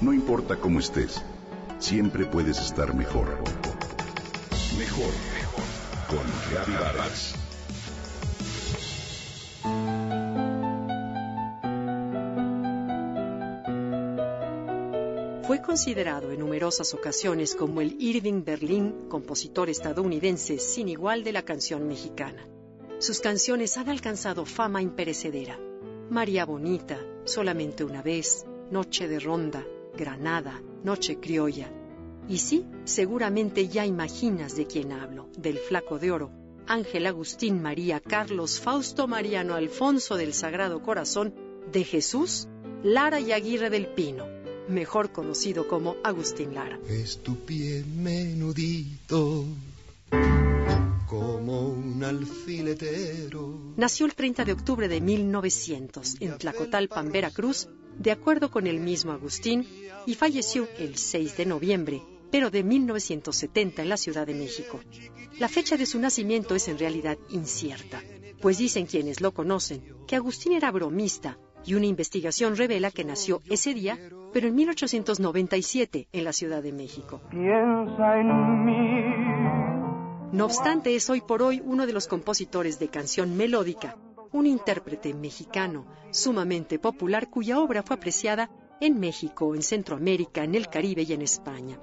No importa cómo estés, siempre puedes estar mejor. Mejor, mejor. Con Reavivadas. Fue considerado en numerosas ocasiones como el Irving Berlin, compositor estadounidense sin igual de la canción mexicana. Sus canciones han alcanzado fama imperecedera. María Bonita, Solamente una vez, Noche de Ronda, Granada, Noche Criolla. Y sí, seguramente ya imaginas de quién hablo, del Flaco de Oro, Ángel Agustín María Carlos Fausto Mariano Alfonso del Sagrado Corazón, de Jesús, Lara y Aguirre del Pino, mejor conocido como Agustín Lara. Es tu pie menudito como un alfiletero. Nació el 30 de octubre de 1900 en Tlacotalpan, Veracruz, de acuerdo con el mismo Agustín, y falleció el 6 de noviembre, pero de 1970 en la Ciudad de México. La fecha de su nacimiento es en realidad incierta, pues dicen quienes lo conocen que Agustín era bromista y una investigación revela que nació ese día, pero en 1897 en la Ciudad de México. No obstante, es hoy por hoy uno de los compositores de canción melódica, un intérprete mexicano sumamente popular cuya obra fue apreciada en México, en Centroamérica, en el Caribe y en España.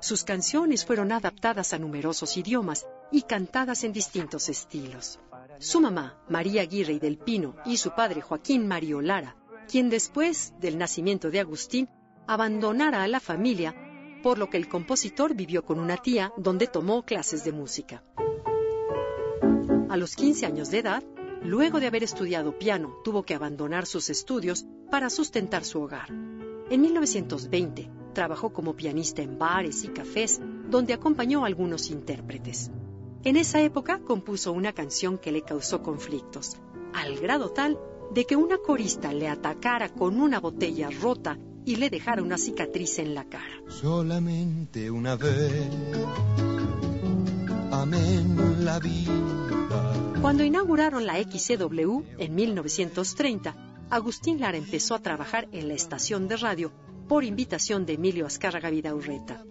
Sus canciones fueron adaptadas a numerosos idiomas y cantadas en distintos estilos. Su mamá, María Aguirre y del Pino, y su padre, Joaquín Mario Lara, quien después del nacimiento de Agustín abandonara a la familia, por lo que el compositor vivió con una tía donde tomó clases de música. A los 15 años de edad, luego de haber estudiado piano, tuvo que abandonar sus estudios para sustentar su hogar. En 1920, trabajó como pianista en bares y cafés, donde acompañó a algunos intérpretes. En esa época compuso una canción que le causó conflictos, al grado tal de que una corista le atacara con una botella rota y le dejara una cicatriz en la cara. Solamente una vez, amén la vida. Cuando inauguraron la XCW en 1930, Agustín Lara empezó a trabajar en la estación de radio por invitación de Emilio Azcárraga Vidaurreta.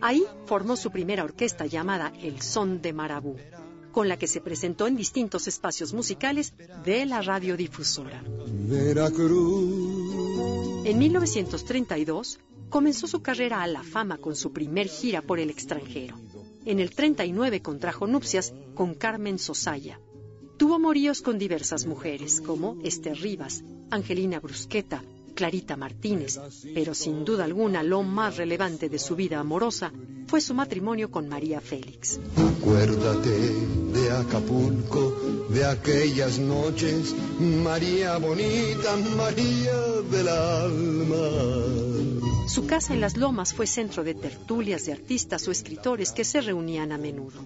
Ahí formó su primera orquesta llamada El Son de Marabú, con la que se presentó en distintos espacios musicales de la radiodifusora. En 1932 comenzó su carrera a la fama con su primer gira por el extranjero. En el 39 contrajo nupcias con Carmen Sosaya. Tuvo moríos con diversas mujeres, como Esther Rivas, Angelina Brusqueta, Clarita Martínez, pero sin duda alguna lo más relevante de su vida amorosa fue su matrimonio con María Félix. Acuérdate de Acapulco, de aquellas noches, María bonita, María del alma. Su casa en las Lomas fue centro de tertulias de artistas o escritores que se reunían a menudo.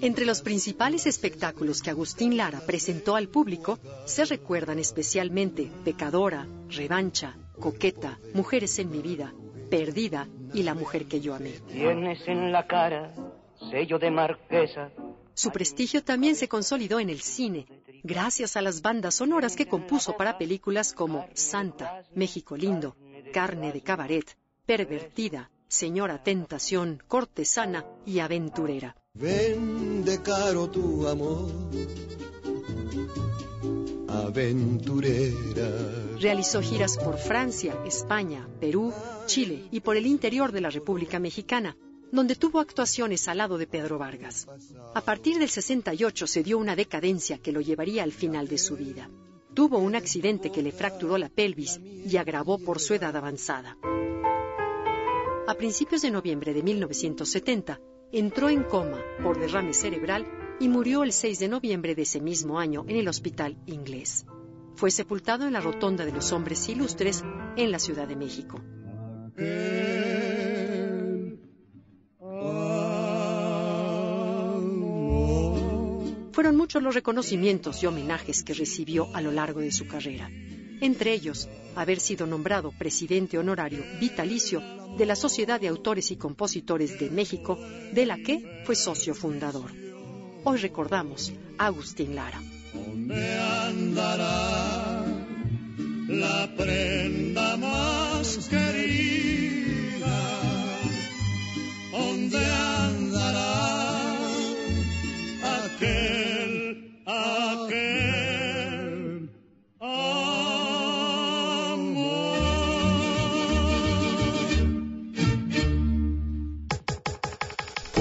Entre los principales espectáculos que Agustín Lara presentó al público se recuerdan especialmente Pecadora, Revancha, Coqueta, Mujeres en mi vida, Perdida y La mujer que yo amé. Tienes en la cara sello de marquesa. Su prestigio también se consolidó en el cine, gracias a las bandas sonoras que compuso para películas como Santa, México Lindo, Carne de Cabaret, Pervertida, Señora Tentación, Cortesana y Aventurera. Vende caro tu amor, aventurera. Realizó giras por Francia, España, Perú, Chile y por el interior de la República Mexicana, donde tuvo actuaciones al lado de Pedro Vargas. A partir del 68 se dio una decadencia que lo llevaría al final de su vida. Tuvo un accidente que le fracturó la pelvis y agravó por su edad avanzada. A principios de noviembre de 1970, entró en coma por derrame cerebral y murió el 6 de noviembre de ese mismo año en el hospital inglés. Fue sepultado en la Rotonda de los Hombres Ilustres en la Ciudad de México. Fueron muchos los reconocimientos y homenajes que recibió a lo largo de su carrera. Entre ellos, haber sido nombrado presidente honorario vitalicio de la Sociedad de Autores y Compositores de México, de la que fue socio fundador. Hoy recordamos a Agustín Lara. ¿Dónde andará la prenda más